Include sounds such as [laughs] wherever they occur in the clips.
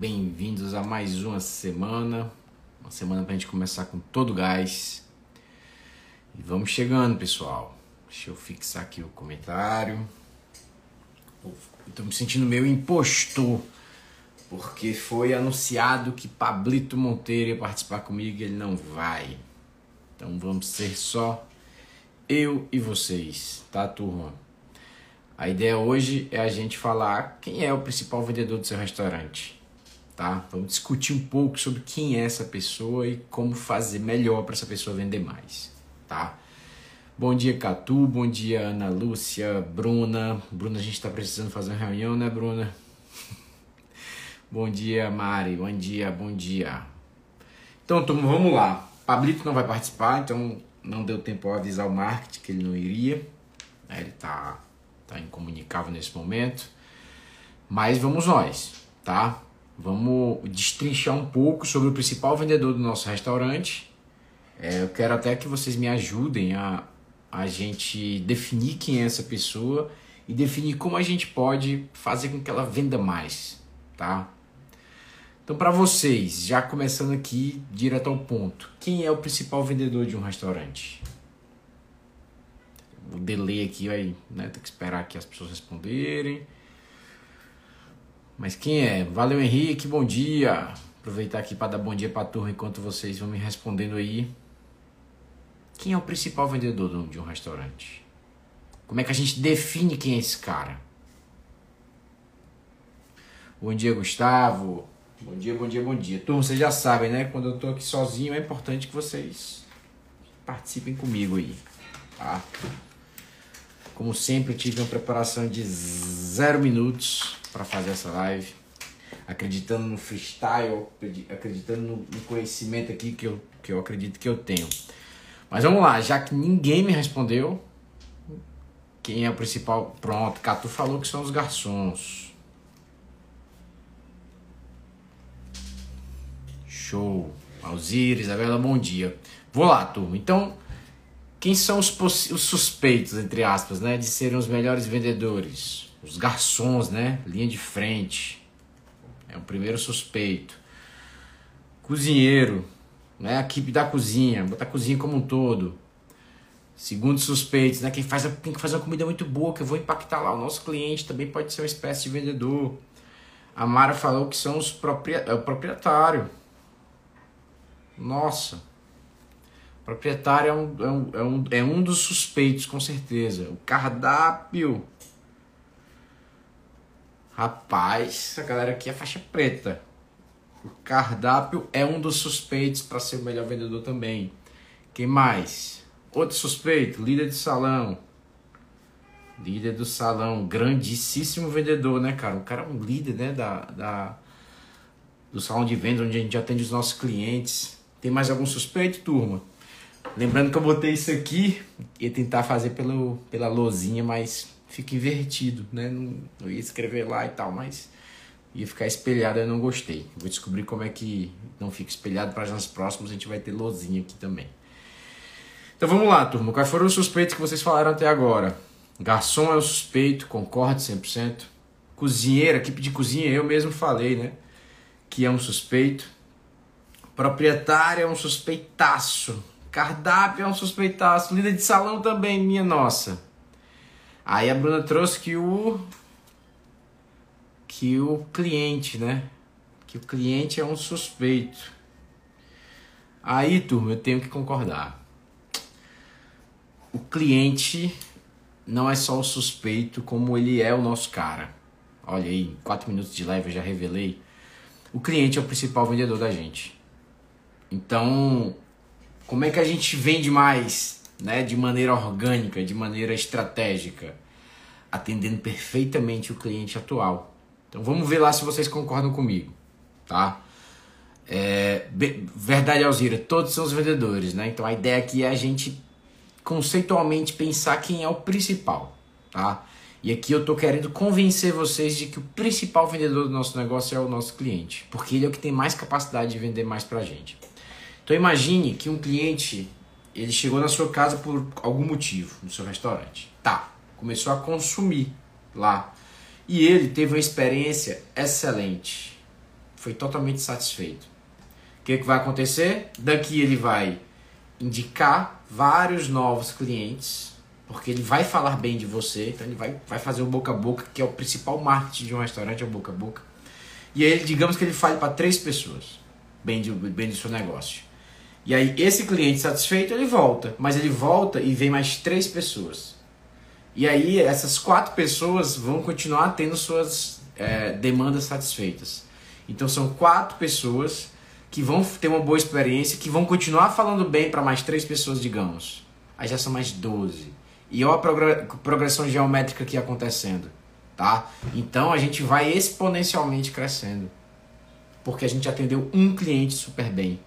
Bem-vindos a mais uma semana. Uma semana pra gente começar com todo gás. E vamos chegando, pessoal. Deixa eu fixar aqui o comentário. Estou me sentindo meio impostor, porque foi anunciado que Pablito Monteiro ia participar comigo e ele não vai. Então vamos ser só eu e vocês, tá, turma? A ideia hoje é a gente falar quem é o principal vendedor do seu restaurante, tá? Vamos discutir um pouco sobre quem é essa pessoa e como fazer melhor para essa pessoa vender mais, tá? Bom dia, Catu. Bom dia, Ana Lúcia, Bruna. Bruna, a gente está precisando fazer uma reunião, né, Bruna? [laughs] bom dia, Mari. Bom dia, bom dia. Então, turma, vamos lá. Pablito não vai participar, então não deu tempo a avisar o marketing que ele não iria. Né, ele está tá incomunicável nesse momento. Mas vamos nós, tá? Vamos destrinchar um pouco sobre o principal vendedor do nosso restaurante. É, eu quero até que vocês me ajudem a a gente definir quem é essa pessoa e definir como a gente pode fazer com que ela venda mais, tá? Então, para vocês, já começando aqui direto ao ponto, quem é o principal vendedor de um restaurante? O delay aqui vai, né? Tem que esperar que as pessoas responderem. Mas quem é? Valeu, Henrique, bom dia. Aproveitar aqui para dar bom dia para a turma enquanto vocês vão me respondendo aí. Quem é o principal vendedor de um restaurante? Como é que a gente define quem é esse cara? Bom dia, Gustavo. Bom dia, bom dia, bom dia. Turma, vocês já sabem, né? Quando eu tô aqui sozinho, é importante que vocês participem comigo aí, tá? Como sempre, tive uma preparação de zero minutos para fazer essa live. Acreditando no freestyle, acreditando no conhecimento aqui que eu, que eu acredito que eu tenho. Mas vamos lá, já que ninguém me respondeu, quem é o principal? Pronto, Catu falou que são os garçons. Show. Alzira, Isabela, bom dia. Vou lá, turma. Então, quem são os, os suspeitos, entre aspas, né, de serem os melhores vendedores? Os garçons, né? Linha de frente. É o primeiro suspeito. Cozinheiro, né? A equipe da cozinha, botar a cozinha como um todo. Segundo suspeitos, né? Quem faz a, tem que fazer uma comida muito boa, que eu vou impactar lá o nosso cliente, também pode ser uma espécie de vendedor. A Mara falou que são os proprietários. É o proprietário. Nossa. Proprietário é um, é, um, é, um, é um dos suspeitos, com certeza. O cardápio. Rapaz, a galera aqui é faixa preta. O cardápio é um dos suspeitos para ser o melhor vendedor também. Quem mais? Outro suspeito, líder de salão. Líder do salão, grandíssimo vendedor, né, cara? O cara é um líder, né, da, da, do salão de vendas, onde a gente atende os nossos clientes. Tem mais algum suspeito, turma? Lembrando que eu botei isso aqui, ia tentar fazer pelo, pela lozinha, mas fica invertido, né? Não, não ia escrever lá e tal, mas ia ficar espelhado, eu não gostei. Vou descobrir como é que não fica espelhado para nas próximas a gente vai ter lozinha aqui também. Então vamos lá, turma. Quais foram os suspeitos que vocês falaram até agora? Garçom é o suspeito, concordo 100%. Cozinheira, equipe de cozinha, eu mesmo falei, né? Que é um suspeito. Proprietário é um suspeitaço. Cardápio é um suspeitaço. Líder de salão também, minha nossa. Aí a Bruna trouxe que o que o cliente, né? Que o cliente é um suspeito. Aí, turma, eu tenho que concordar. O cliente não é só o suspeito, como ele é o nosso cara. Olha aí, quatro minutos de live eu já revelei. O cliente é o principal vendedor da gente. Então, como é que a gente vende mais, né? De maneira orgânica, de maneira estratégica, atendendo perfeitamente o cliente atual. Então vamos ver lá se vocês concordam comigo, tá? É, verdade, Alzira, todos são os vendedores, né? Então a ideia aqui é a gente conceitualmente pensar quem é o principal, tá? E aqui eu tô querendo convencer vocês de que o principal vendedor do nosso negócio é o nosso cliente, porque ele é o que tem mais capacidade de vender mais pra gente. Então imagine que um cliente, ele chegou na sua casa por algum motivo, no seu restaurante. Tá, começou a consumir lá e ele teve uma experiência excelente. foi totalmente satisfeito. O que, que vai acontecer? Daqui ele vai indicar vários novos clientes, porque ele vai falar bem de você, então ele vai, vai fazer o boca a boca, que é o principal marketing de um restaurante, é o boca a boca. E aí, digamos que ele fale para três pessoas bem, de, bem do seu negócio. E aí, esse cliente satisfeito, ele volta, mas ele volta e vem mais três pessoas. E aí, essas quatro pessoas vão continuar tendo suas é, demandas satisfeitas. Então, são quatro pessoas que vão ter uma boa experiência, que vão continuar falando bem para mais três pessoas, digamos. Aí já são mais 12. E olha a progressão geométrica aqui acontecendo, tá? Então a gente vai exponencialmente crescendo. Porque a gente atendeu um cliente super bem.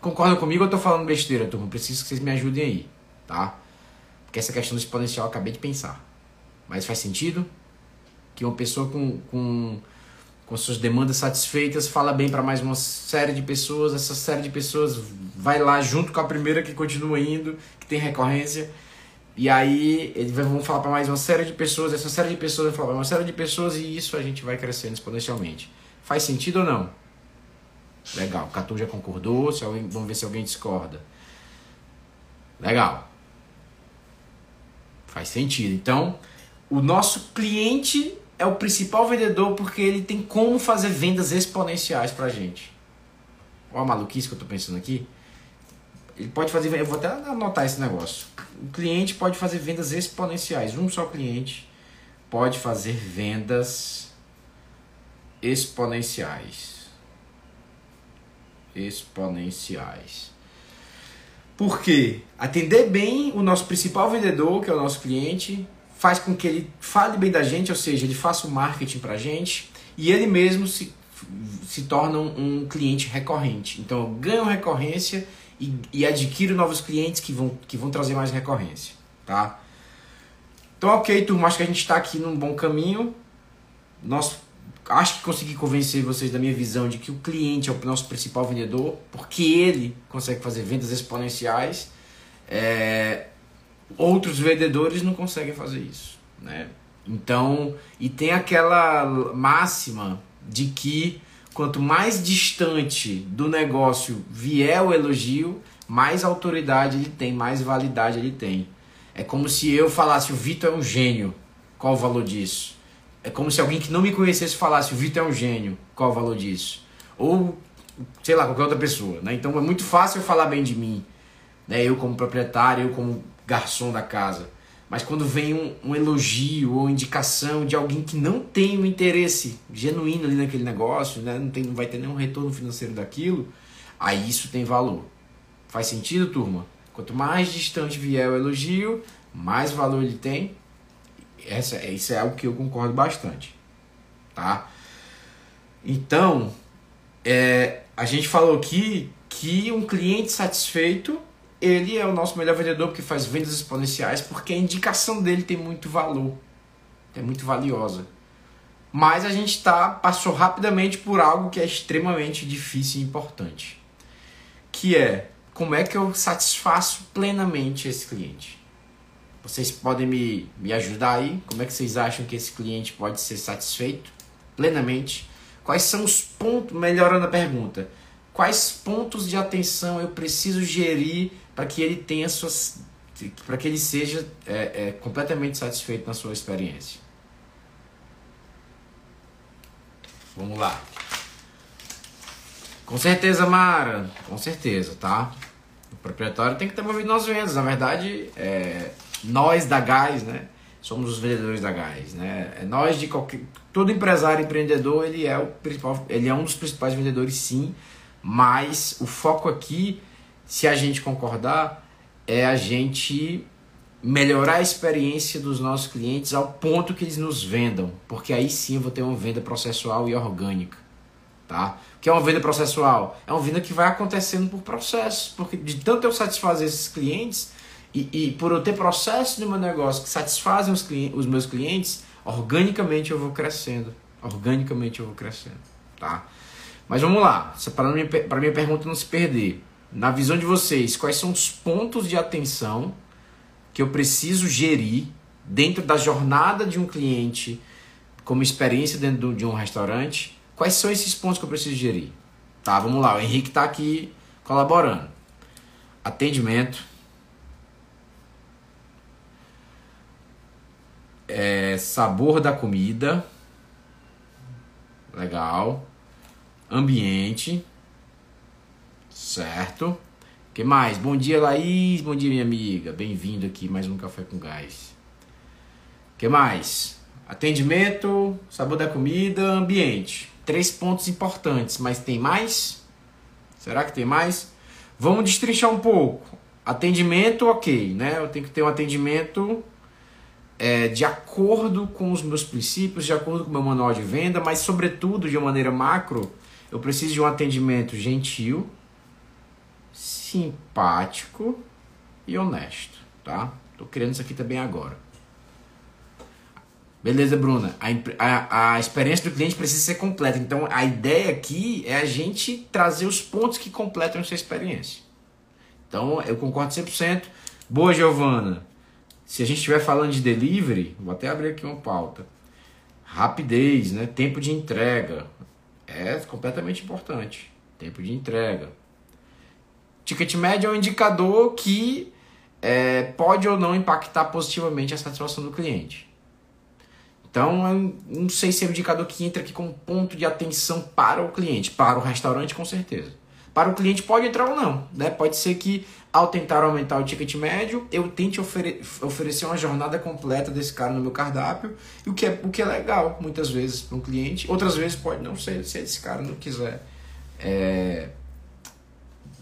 Concordam comigo ou eu tô falando besteira, turma? Preciso que vocês me ajudem aí, tá? Porque essa questão do exponencial eu acabei de pensar. Mas faz sentido que uma pessoa com, com com suas demandas satisfeitas, fala bem para mais uma série de pessoas, essa série de pessoas vai lá junto com a primeira que continua indo, que tem recorrência, e aí eles vão falar para mais uma série de pessoas, essa série de pessoas vai falar para uma série de pessoas e isso a gente vai crescendo exponencialmente. Faz sentido ou não? Legal, Catu já concordou, se alguém, vamos ver se alguém discorda. Legal. Faz sentido. Então, o nosso cliente é o principal vendedor porque ele tem como fazer vendas exponenciais pra gente. Olha a maluquice que eu tô pensando aqui. Ele pode fazer, eu vou até anotar esse negócio. O cliente pode fazer vendas exponenciais. Um só cliente pode fazer vendas exponenciais. Exponenciais. Por quê? Atender bem o nosso principal vendedor, que é o nosso cliente, faz com que ele fale bem da gente, ou seja, ele faça o marketing para a gente e ele mesmo se, se torna um, cliente recorrente. Então eu ganho recorrência e, e adquiro novos clientes que vão, que vão trazer mais recorrência. Tá? Então, ok, turma, acho que a gente está aqui num bom caminho. Nós, acho que consegui convencer vocês da minha visão de que o cliente é o nosso principal vendedor, porque ele consegue fazer vendas exponenciais. É, Outros vendedores não conseguem fazer isso, né? Então, e tem aquela máxima de que quanto mais distante do negócio vier o elogio, mais autoridade ele tem, mais validade ele tem. É como se eu falasse o Vitor é um gênio. Qual o valor disso? É como se alguém que não me conhecesse falasse o Vitor é um gênio. Qual o valor disso? Ou sei lá, qualquer outra pessoa, né? Então é muito fácil eu falar bem de mim, né? Eu como proprietário, eu como garçom da casa. Mas quando vem um, um, elogio ou indicação de alguém que não tem um interesse genuíno ali naquele negócio, né? não, tem, não vai ter nenhum retorno financeiro daquilo, aí isso tem valor. Faz sentido, turma? Quanto mais distante vier o elogio, mais valor ele tem. Essa, isso é algo que eu concordo bastante. Tá? Então, é, a gente falou aqui que um cliente satisfeito ele é o nosso melhor vendedor porque faz vendas exponenciais, porque a indicação dele tem muito valor, é muito valiosa. Mas a gente tá, passou rapidamente por algo que é extremamente difícil e importante, que é como é que eu satisfaço plenamente esse cliente. Vocês podem me, me ajudar aí? Como é que vocês acham que esse cliente pode ser satisfeito plenamente? Quais são os pontos, melhorando a pergunta, quais pontos de atenção eu preciso gerir para que ele tenha suas para que ele seja é, é, completamente satisfeito na sua experiência. Vamos lá. Com certeza, Mara. Com certeza, tá? O proprietário tem que ter movido nas vendas. Na verdade, é, nós da Gás, né? Somos os vendedores da Gás, né? É nós de qualquer... Todo empresário empreendedor, ele é o principal... Ele é um dos principais vendedores, sim. Mas o foco aqui se a gente concordar, é a gente melhorar a experiência dos nossos clientes ao ponto que eles nos vendam, porque aí sim eu vou ter uma venda processual e orgânica, tá? O que é uma venda processual? É uma venda que vai acontecendo por processos, porque de tanto eu satisfazer esses clientes e, e por eu ter processos no meu negócio que satisfazem os, clientes, os meus clientes, organicamente eu vou crescendo, organicamente eu vou crescendo, tá? Mas vamos lá, para minha, minha pergunta não se perder na visão de vocês, quais são os pontos de atenção que eu preciso gerir dentro da jornada de um cliente como experiência dentro de um restaurante? Quais são esses pontos que eu preciso gerir? Tá, vamos lá. O Henrique está aqui colaborando. Atendimento. É, sabor da comida. Legal. Ambiente. Certo. que mais? Bom dia, Laís. Bom dia, minha amiga. Bem-vindo aqui mais um Café com Gás. que mais? Atendimento, sabor da comida, ambiente. Três pontos importantes, mas tem mais? Será que tem mais? Vamos destrinchar um pouco. Atendimento, ok, né? Eu tenho que ter um atendimento é, de acordo com os meus princípios, de acordo com o meu manual de venda, mas sobretudo de uma maneira macro, eu preciso de um atendimento gentil, simpático e honesto, tá? Tô querendo isso aqui também agora. Beleza, Bruna. A, a, a, experiência do cliente precisa ser completa. Então, a ideia aqui é a gente trazer os pontos que completam essa experiência. Então, eu concordo 100%. Boa, Giovana. Se a gente estiver falando de delivery, vou até abrir aqui uma pauta. Rapidez, né? tempo de entrega. É completamente importante. Tempo de entrega. Ticket médio é um indicador que é, pode ou não impactar positivamente a satisfação do cliente. Então, eu não sei se é um indicador que entra aqui como ponto de atenção para o cliente. Para o restaurante, com certeza. Para o cliente, pode entrar ou não. Né? Pode ser que, ao tentar aumentar o ticket médio, eu tente ofere oferecer uma jornada completa desse cara no meu cardápio, o que é, o que é legal, muitas vezes, para um cliente. Outras vezes pode não ser, se esse cara não quiser. É,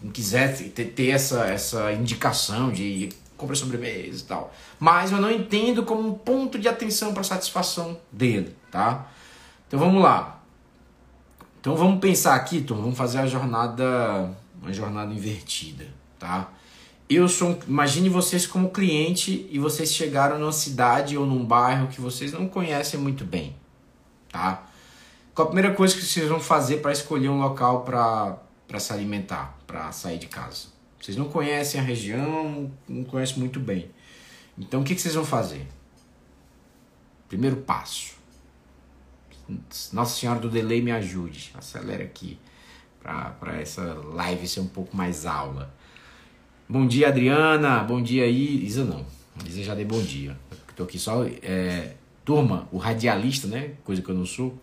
não quiser ter, ter essa, essa indicação de compra sobremesa e tal. Mas eu não entendo como um ponto de atenção para satisfação dele, tá? Então vamos lá. Então vamos pensar aqui, Tom, vamos fazer a jornada, uma jornada invertida, tá? Eu sou, imagine vocês como cliente e vocês chegaram numa cidade ou num bairro que vocês não conhecem muito bem, tá? Qual a primeira coisa que vocês vão fazer para escolher um local para se alimentar, para sair de casa? Vocês não conhecem a região, não conhecem muito bem. Então o que, que vocês vão fazer? Primeiro passo. Nossa Senhora do Delay me ajude. Acelera aqui para essa live ser um pouco mais aula. Bom dia, Adriana. Bom dia aí. Isa não. Isa já dei bom dia. Estou aqui só. É, turma, o radialista, né? Coisa que eu não sou.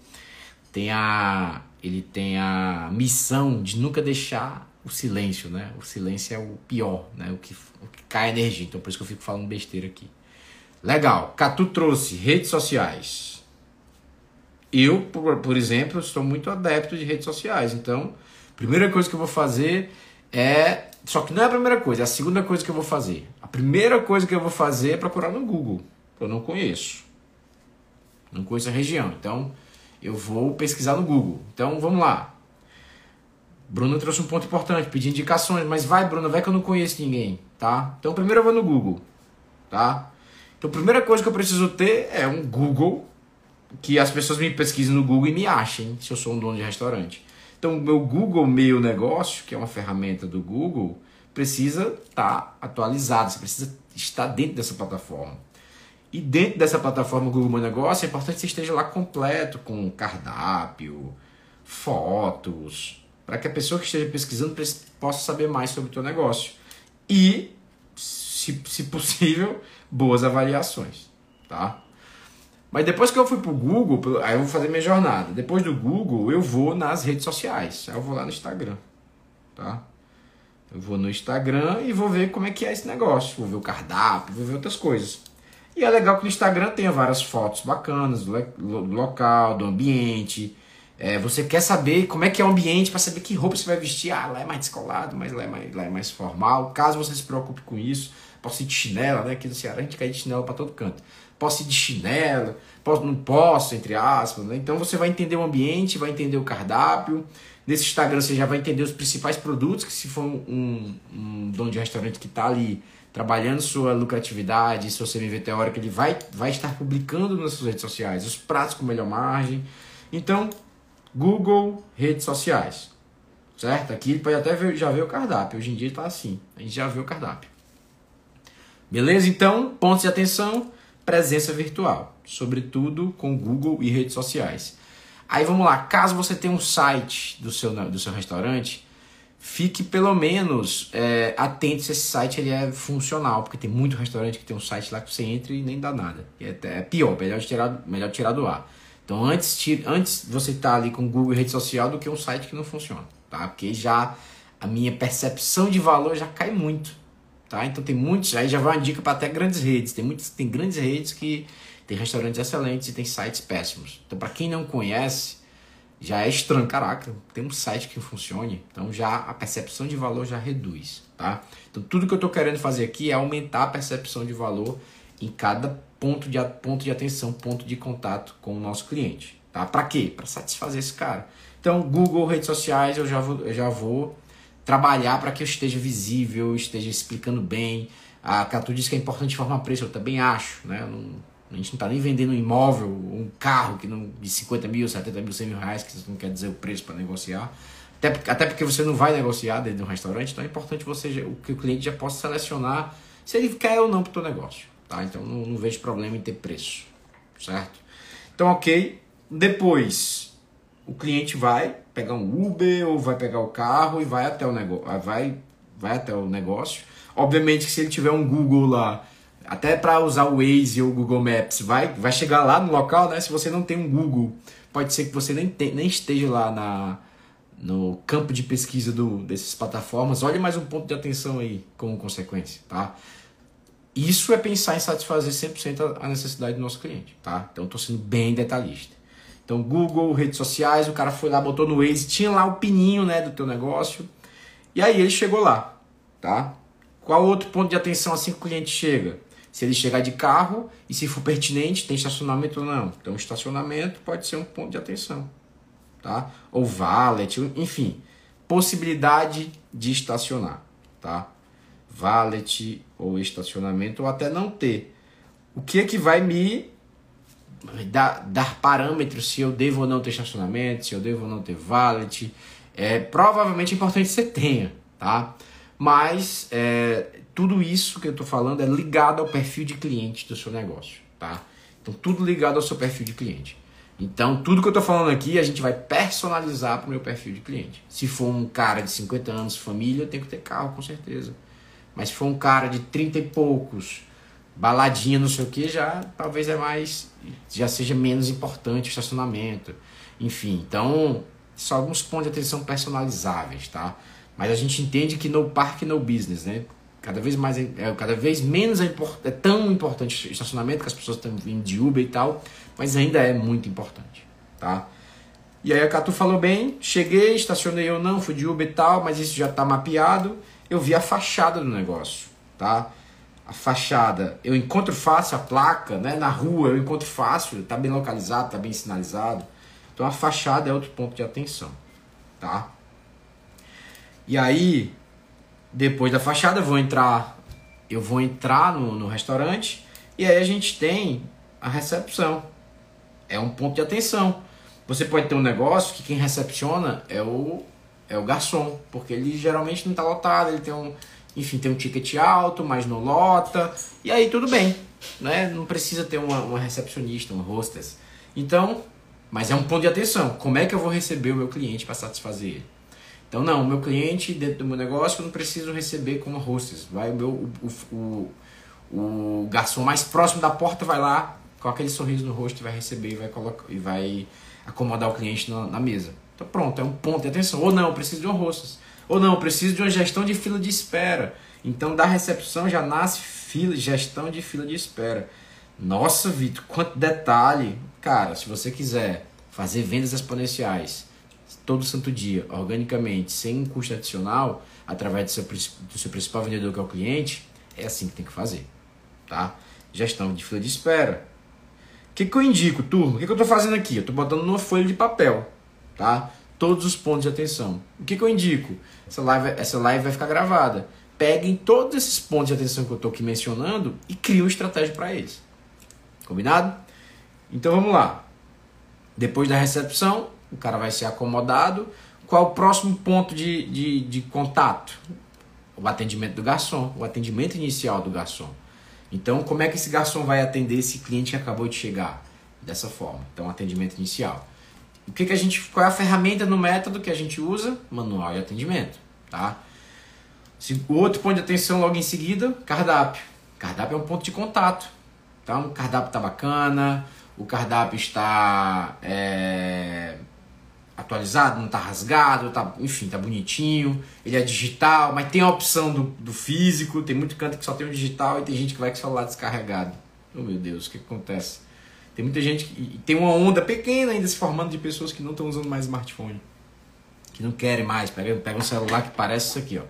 Tem a. Ele tem a missão de nunca deixar o silêncio, né? O silêncio é o pior, né? O que, o que cai energia. Então por isso que eu fico falando besteira aqui. Legal. Catu trouxe redes sociais. Eu, por, exemplo, estou muito adepto de redes sociais. Então, primeira coisa que eu vou fazer é. Só que não é a primeira coisa, é a segunda coisa que eu vou fazer. A primeira coisa que eu vou fazer é procurar no Google. Eu não conheço. Não conheço a região. Então, eu vou pesquisar no Google. Então, vamos lá. Bruno trouxe um ponto importante, pedir indicações, mas vai, Bruno, vai que eu não conheço ninguém, tá? Então primeiro eu vou no Google, tá? Então a primeira coisa que eu preciso ter é um Google, que as pessoas me pesquisem no Google e me achem, se eu sou um dono de restaurante. Então meu Google Meu Negócio, que é uma ferramenta do Google, precisa estar tá atualizado, você precisa estar dentro dessa plataforma. E dentro dessa plataforma Google Meu Negócio, é importante que você esteja lá completo, com cardápio, fotos, para que a pessoa que esteja pesquisando possa saber mais sobre o teu negócio. E, se, se possível, boas avaliações, tá? Mas depois que eu fui pro Google, aí eu vou fazer minha jornada. Depois do Google, eu vou nas redes sociais. Aí eu vou lá no Instagram, tá? Eu vou no Instagram e vou ver como é que é esse negócio. Vou ver o cardápio, vou ver outras coisas. E é legal que no Instagram tenha várias fotos bacanas do, local, do ambiente, é, você quer saber como é que é o ambiente para saber que roupa você vai vestir. Ah, lá é mais descolado, mas lá é mais, lá é mais formal. Caso você se preocupe com isso, posso ir de chinelo, né? Aqui no Ceará a gente cai de chinelo para todo canto. Posso ir de chinelo, posso, não posso, entre aspas. Né? Então você vai entender o ambiente, vai entender o cardápio. Nesse Instagram você já vai entender os principais produtos, que se for um, um dono de restaurante que está ali trabalhando sua lucratividade, seu CMV teórico, ele vai, vai estar publicando nas suas redes sociais os pratos com melhor margem. Então, Google, redes sociais. Certo? Aqui ele pode até ver, já ver o cardápio. Hoje em dia está assim. A gente já vê o cardápio. Beleza? Então, pontos de atenção, presença virtual. Sobretudo com Google e redes sociais. Aí vamos lá, caso você tenha um site do seu, do seu restaurante, fique pelo menos é, atento se esse site ele é funcional, porque tem muito restaurante que tem um site lá que você entra e nem dá nada. É, é pior, melhor tirar, melhor tirar do ar. Então antes, tira, antes você tá ali com Google e rede social do que um site que não funciona, tá? Porque já a minha percepção de valor já cai muito, tá? Então tem muitos, aí já vai uma dica para até grandes redes. Tem muitos, tem grandes redes que tem restaurantes excelentes e tem sites péssimos. Então, para quem não conhece, já é estranho. Caraca, tem um site que funcione. Então, já a percepção de valor já reduz, tá? Então, tudo que eu estou querendo fazer aqui é aumentar a percepção de valor em cada ponto de, ponto de atenção, ponto de contato com o nosso cliente, tá? Para quê? Para satisfazer esse cara. Então, Google, redes sociais, eu já vou, eu já vou trabalhar para que eu esteja visível, esteja explicando bem. A Catu disse que é importante informar preço, eu também acho, né? Não, a gente não está nem vendendo um imóvel, um carro que não, de 50 mil, 70 mil, 100 mil reais, que não quer dizer o preço para negociar. Até, até porque você não vai negociar dentro de um restaurante, então é importante você que o cliente já possa selecionar se ele quer ou não para o negócio. Tá? Então não, não vejo problema em ter preço. Certo? Então, ok. Depois, o cliente vai pegar um Uber ou vai pegar o carro e vai até o negócio. Vai, vai até o negócio. Obviamente que se ele tiver um Google lá até para usar o Waze ou o Google Maps, vai, vai chegar lá no local, né? Se você não tem um Google, pode ser que você nem, tem, nem esteja lá na, no campo de pesquisa do, dessas plataformas. Olhe mais um ponto de atenção aí como consequência, tá? Isso é pensar em satisfazer 100% a necessidade do nosso cliente, tá? Então estou sendo bem detalhista. Então Google, redes sociais, o cara foi lá, botou no Waze, tinha lá o pininho, né, do teu negócio. E aí ele chegou lá, tá? Qual outro ponto de atenção assim que o cliente chega? se ele chegar de carro e se for pertinente, tem estacionamento ou não. Então, estacionamento pode ser um ponto de atenção, tá? Ou valet, enfim, possibilidade de estacionar, tá? Valet ou estacionamento ou até não ter. O que é que vai me dar, dar parâmetros se eu devo ou não ter estacionamento, se eu devo ou não ter valet? É provavelmente é importante que você tenha, tá? Mas é, tudo isso que eu estou falando é ligado ao perfil de cliente do seu negócio, tá? Então, tudo ligado ao seu perfil de cliente. Então, tudo que eu estou falando aqui, a gente vai personalizar para o meu perfil de cliente. Se for um cara de 50 anos, família, tem que ter carro, com certeza. Mas se for um cara de 30 e poucos, baladinha, não sei o que, já talvez é mais. já seja menos importante o estacionamento. Enfim, então, só alguns pontos de atenção personalizáveis, tá? Mas a gente entende que no parque, no business, né? Cada vez mais é, cada vez menos é, import, é tão importante estacionamento que as pessoas estão vindo de Uber e tal, mas ainda é muito importante, tá? E aí a Catu falou bem, cheguei, estacionei ou não, fui de Uber e tal, mas isso já está mapeado. Eu vi a fachada do negócio, tá? A fachada, eu encontro fácil a placa, né? Na rua eu encontro fácil, está bem localizado, está bem sinalizado. Então a fachada é outro ponto de atenção, tá? E aí depois da fachada, vou entrar, eu vou entrar no, no restaurante e aí a gente tem a recepção. É um ponto de atenção. Você pode ter um negócio que quem recepciona é o é o garçom, porque ele geralmente não está lotado, ele tem um, enfim, tem um ticket alto, mas não lota, e aí tudo bem, né? Não precisa ter uma, uma recepcionista, uma hostess. Então, mas é um ponto de atenção. Como é que eu vou receber o meu cliente para satisfazer ele? Então, não, o meu cliente dentro do meu negócio eu não preciso receber como hostess. Vai o meu o, o, o, garçom mais próximo da porta vai lá com aquele sorriso no rosto e vai receber e vai colocar e vai acomodar o cliente na, na mesa. Então, pronto, é um ponto de atenção. Ou não, eu preciso de um hostess. Ou não, preciso de uma gestão de fila de espera. Então, da recepção já nasce fila, gestão de fila de espera. Nossa, Vitor, quanto detalhe. Cara, se você quiser fazer vendas exponenciais, todo santo dia, organicamente, sem um custo adicional, através do seu, do seu principal vendedor, que é o cliente, é assim que tem que fazer. Tá? Gestão de fila de espera. O que, que eu indico, turma? O que, que eu estou fazendo aqui? Eu estou botando numa folha de papel. Tá? Todos os pontos de atenção. O que, que eu indico? Essa live, essa live vai ficar gravada. Peguem todos esses pontos de atenção que eu estou aqui mencionando e criem uma estratégia para eles. Combinado? Então vamos lá. Depois da recepção, o cara vai ser acomodado. Qual o próximo ponto de, de, de contato? O atendimento do garçom, o atendimento inicial do garçom. Então, como é que esse garçom vai atender esse cliente que acabou de chegar? Dessa forma. Então, atendimento inicial. O que, que a gente, qual é a ferramenta no método que a gente usa? Manual de atendimento, tá? Outro ponto de atenção logo em seguida, cardápio. Cardápio é um ponto de contato. Então, o cardápio está bacana, o cardápio está é, atualizado, não está rasgado, tá, enfim, está bonitinho. Ele é digital, mas tem a opção do, do físico. Tem muito canto que só tem o digital e tem gente que vai com o celular descarregado. Oh meu Deus, o que acontece? Tem muita gente que tem uma onda pequena ainda se formando de pessoas que não estão usando mais smartphone, que não querem mais. Pega, pega um celular que parece isso aqui, ó.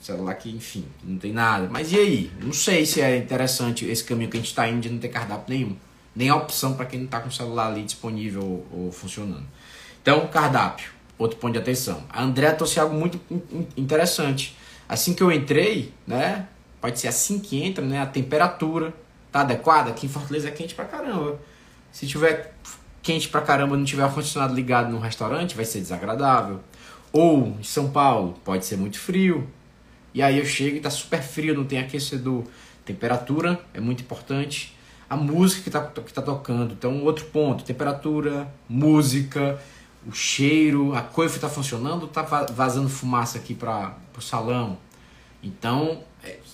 Celular que, enfim, não tem nada. Mas e aí? Não sei se é interessante esse caminho que a gente está indo de não ter cardápio nenhum. Nem a opção para quem não está com o celular ali disponível ou, ou, funcionando. Então, cardápio, outro ponto de atenção. A André trouxe algo muito interessante. Assim que eu entrei, né? Pode ser assim que entra, né? A temperatura tá adequada. Aqui em Fortaleza é quente pra caramba. Se tiver quente pra caramba não tiver ar-condicionado ligado no restaurante, vai ser desagradável. Ou em São Paulo, pode ser muito frio. E aí eu chego e tá super frio, não tem aquecedor. Temperatura é muito importante. A música que tá, que tá tocando. Então, outro ponto: temperatura, música, o cheiro, a coifa tá funcionando, tá vazando fumaça aqui para o salão. Então,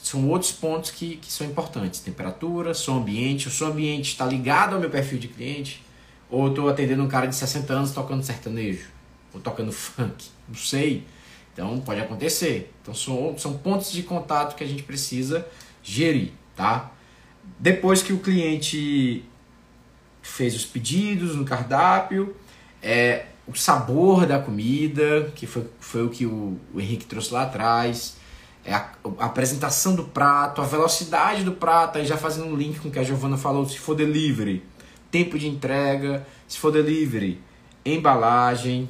são outros pontos que, que são importantes. Temperatura, som ambiente. O som ambiente está ligado ao meu perfil de cliente. Ou estou atendendo um cara de 60 anos tocando sertanejo. Ou tocando funk. Não sei. Então pode acontecer. Então são, são pontos de contato que a gente precisa gerir, tá? Depois que o cliente fez os pedidos no cardápio, é, o sabor da comida, que foi, foi o que o, o Henrique trouxe lá atrás, é a, a, apresentação do prato, a velocidade do prato, aí já fazendo um link com o que a Giovana falou, se for delivery, tempo de entrega, se for delivery, embalagem,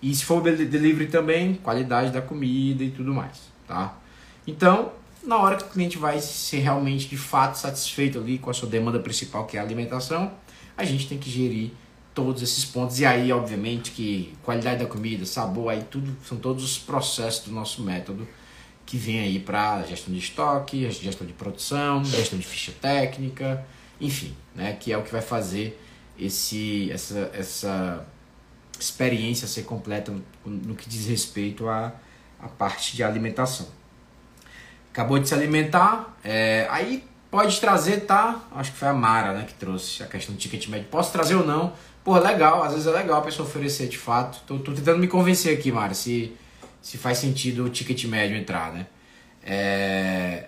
e se for delivery também, qualidade da comida e tudo mais, tá? Então, na hora que o cliente vai ser realmente de fato satisfeito ali com a sua demanda principal, que é a alimentação, a gente tem que gerir todos esses pontos. E aí, obviamente, que qualidade da comida, sabor, aí tudo são todos os processos do nosso método que vem aí para gestão de estoque, gestão de produção, gestão de ficha técnica, enfim, né, que é o que vai fazer esse essa essa experiência ser completa no, que diz respeito à, à parte de alimentação. Acabou de se alimentar, é, aí pode trazer, tá? Acho que foi a Mara né, que trouxe a questão do ticket médio. Posso trazer ou não? Pô, legal, às vezes é legal a pessoa oferecer de fato. Tô, tô tentando me convencer aqui, Mara, se, se faz sentido o ticket médio entrar, né? É...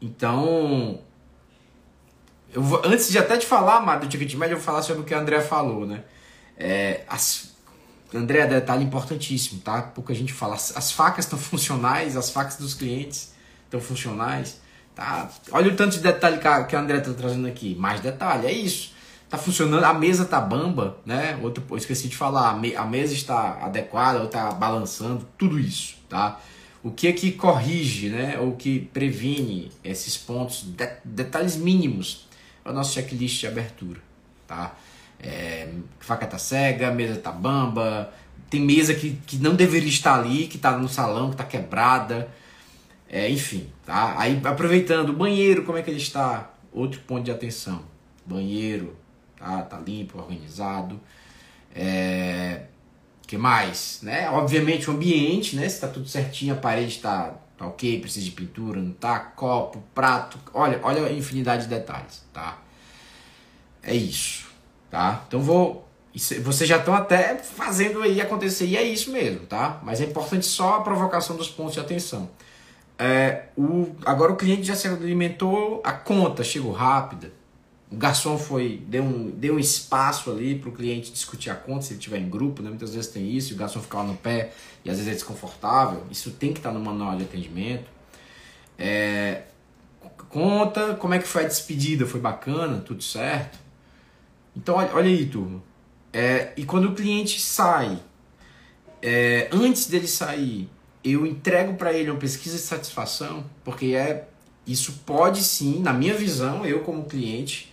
Então, eu vou, antes de até te falar, Mara, do ticket médio, eu vou falar sobre o que a André falou, né? É, as, André, detalhe importantíssimo, tá? Pouca gente fala. As, as facas estão [laughs] funcionais, as facas dos clientes estão funcionais, tá? Olha o tanto de detalhe que a, que a André está trazendo aqui. Mais detalhe, é isso. Tá funcionando, a mesa tá bamba, né? Outro, esqueci de falar, a, me, a mesa está adequada, ou tá balançando, tudo isso, tá? O que é que corrige, né? Ou que previne esses pontos, de, detalhes mínimos, é o nosso checklist de abertura, tá? É, faca tá cega, mesa tá bamba, tem mesa que, que não deveria estar ali, que tá no salão, que tá quebrada. É, enfim, tá? Aí aproveitando, o banheiro, como é que ele está? Outro ponto de atenção. Banheiro, tá? Tá limpo, organizado. É, que mais? Né? Obviamente o ambiente, né? Se tá tudo certinho, a parede tá, tá ok, precisa de pintura, não tá? Copo, prato, olha, olha a infinidade de detalhes, tá? É isso tá? Então vou vocês já estão até fazendo aí acontecer e é isso mesmo, tá? Mas é importante só a provocação dos pontos de atenção. É, o, agora o cliente já se alimentou, a conta chegou rápida, o garçom foi deu um, deu um espaço ali para o cliente discutir a conta se ele estiver em grupo, né? Muitas vezes tem isso, o garçom fica lá no pé e às vezes é desconfortável. Isso tem que estar tá no manual de atendimento. É, conta, como é que foi a despedida? Foi bacana, tudo certo? Então, olha, olha aí, turma. É, e quando o cliente sai, é, antes dele sair, eu entrego para ele uma pesquisa de satisfação, porque é isso pode sim, na minha visão, eu como cliente,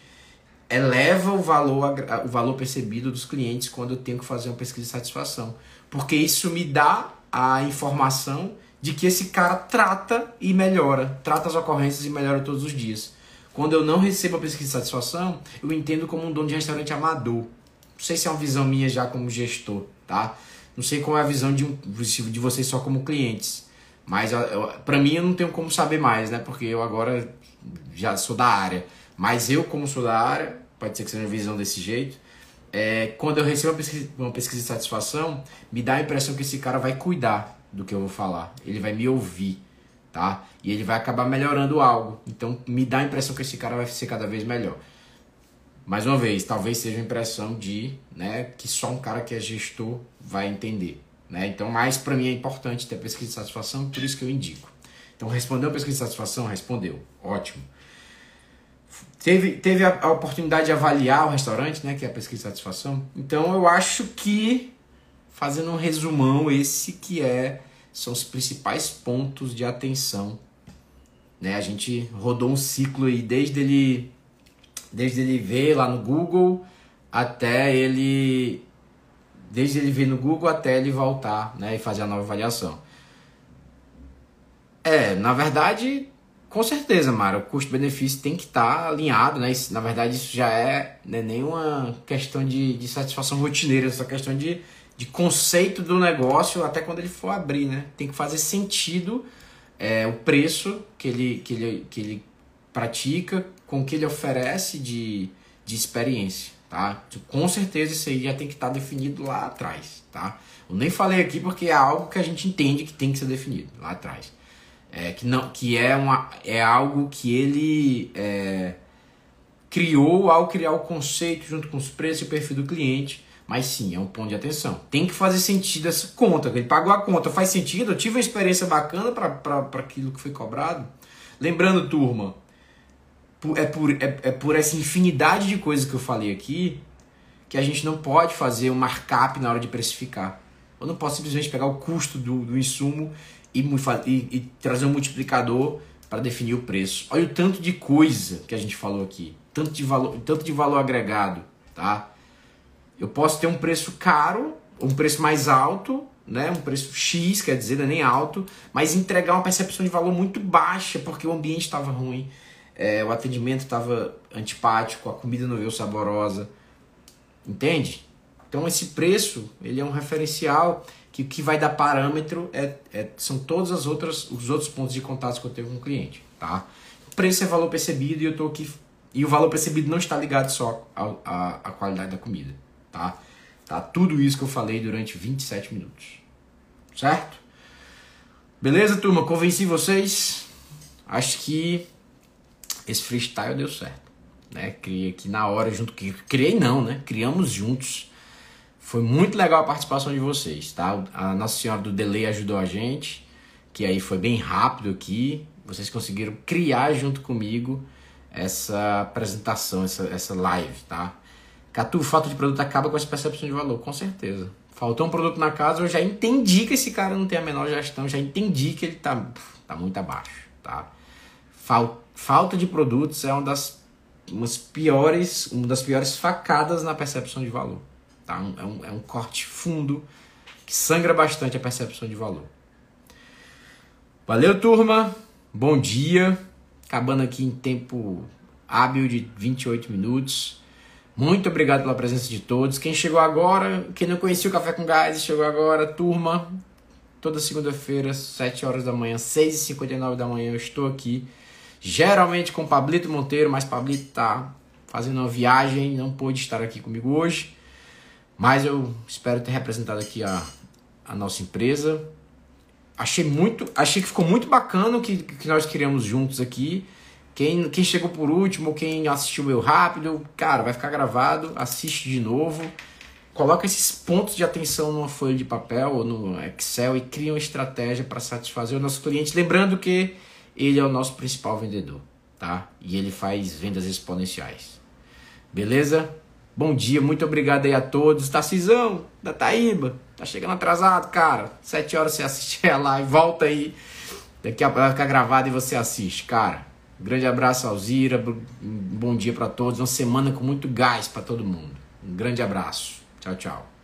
eleva o valor, o valor percebido dos clientes quando eu tenho que fazer uma pesquisa de satisfação. Porque isso me dá a informação de que esse cara trata e melhora, trata as ocorrências e melhora todos os dias. Quando eu não recebo a pesquisa de satisfação, eu entendo como um dono de restaurante amador. Não sei se é uma visão minha já como gestor, tá? Não sei qual é a visão de, de vocês só como clientes. Mas para mim eu não tenho como saber mais, né? Porque eu agora já sou da área. Mas eu, como sou da área, pode ser que seja uma visão desse jeito. É, quando eu recebo uma pesquisa, uma pesquisa de satisfação, me dá a impressão que esse cara vai cuidar do que eu vou falar. Ele vai me ouvir, tá? E ele vai acabar melhorando algo. Então me dá a impressão que esse cara vai ser cada vez melhor. Mais uma vez, talvez seja a impressão de, né, que só um cara que é gestor vai entender, né? Então, mais para mim é importante ter pesquisa de satisfação, por isso que eu indico. Então, respondeu a pesquisa de satisfação? Respondeu. Ótimo. Teve, teve a, a, oportunidade de avaliar o restaurante, né, que é a pesquisa de satisfação. Então eu acho que, fazendo um resumão, esse que é são os principais pontos de atenção. Né? A gente rodou um ciclo aí desde ele, desde ele ver lá no Google até ele desde ele ver no Google até ele voltar né, e fazer a nova avaliação. É, na verdade, com certeza, Mara, o custo-benefício tem que estar tá alinhado, né? Isso, na verdade, isso já é né, nenhuma questão de, de satisfação rotineira, é só questão de, de conceito do negócio até quando ele for abrir, né? Tem que fazer sentido é, o preço que ele, que, ele, que ele pratica com o que ele oferece de, de experiência, tá? Com certeza isso aí já tem que estar tá definido lá atrás, tá? Eu nem falei aqui porque é algo que a gente entende que tem que ser definido lá atrás. É, que, não, que é, uma, é algo que ele é, criou ao criar o conceito junto com os preços e o perfil do cliente. Mas sim, é um ponto de atenção. Tem que fazer sentido essa conta. Ele pagou a conta, faz sentido? Eu tive uma experiência bacana para aquilo que foi cobrado. Lembrando, turma, é por, é, é por essa infinidade de coisas que eu falei aqui que a gente não pode fazer um markup na hora de precificar. Eu não posso simplesmente pegar o custo do, do insumo e, e, e trazer um multiplicador para definir o preço. Olha o tanto de coisa que a gente falou aqui, tanto de valor, tanto de valor agregado, tá? Eu posso ter um preço caro, um preço mais alto, né? Um preço X, quer dizer, não é nem alto, mas entregar uma percepção de valor muito baixa porque o ambiente estava ruim, é, o atendimento estava antipático, a comida não veio saborosa, entende? Então esse preço ele é um referencial que o que vai dar parâmetro é, é, são todos as outras, os outros pontos de contato que eu tenho com o cliente. Tá? O preço é valor percebido e eu tô aqui. E o valor percebido não está ligado só à, qualidade da comida. Tá? tá? Tudo isso que eu falei durante 27 minutos. Certo? Beleza, turma? Convenci vocês? Acho que esse freestyle deu certo. Né? Criei aqui na hora junto. Criei não, né? Criamos juntos foi muito legal a participação de vocês, tá? A Nossa Senhora do Delay ajudou a gente, que aí foi bem rápido aqui. Vocês conseguiram criar junto comigo essa apresentação, essa, essa live, tá? Catu, falta de produto acaba com essa percepção de valor, com certeza. Faltou um produto na casa, eu já entendi que esse cara não tem a menor gestão, já entendi que ele tá, tá muito abaixo, tá? Fal, falta de produtos é uma das umas piores, uma das piores facadas na percepção de valor. Tá? É, um, é um corte fundo que sangra bastante a percepção de valor. Valeu, turma. Bom dia. Acabando aqui em tempo hábil de 28 minutos. Muito obrigado pela presença de todos. Quem chegou agora, quem não conhecia o Café com Gás chegou agora, turma. Toda segunda-feira, 7 horas da manhã, 6h59 da manhã, eu estou aqui. Geralmente com Pablito Monteiro, mas Pablito tá fazendo uma viagem, não pôde estar aqui comigo hoje. Mas eu espero ter representado aqui a, a nossa empresa. Achei muito, achei que ficou muito bacana o que, que nós criamos juntos aqui. Quem, quem chegou por último, quem assistiu meu rápido, cara, vai ficar gravado, assiste de novo. Coloca esses pontos de atenção numa folha de papel ou no Excel e cria uma estratégia para satisfazer o nosso cliente. Lembrando que ele é o nosso principal vendedor, tá? E ele faz vendas exponenciais. Beleza? Bom dia, muito obrigado aí a todos. Tarcisão, da Taíba, tá chegando atrasado, cara. Sete horas você assiste a live, volta aí. Daqui a pouco vai ficar gravado e você assiste, cara. grande abraço, Alzira. bom dia para todos. Uma semana com muito gás para todo mundo. Um grande abraço. Tchau, tchau.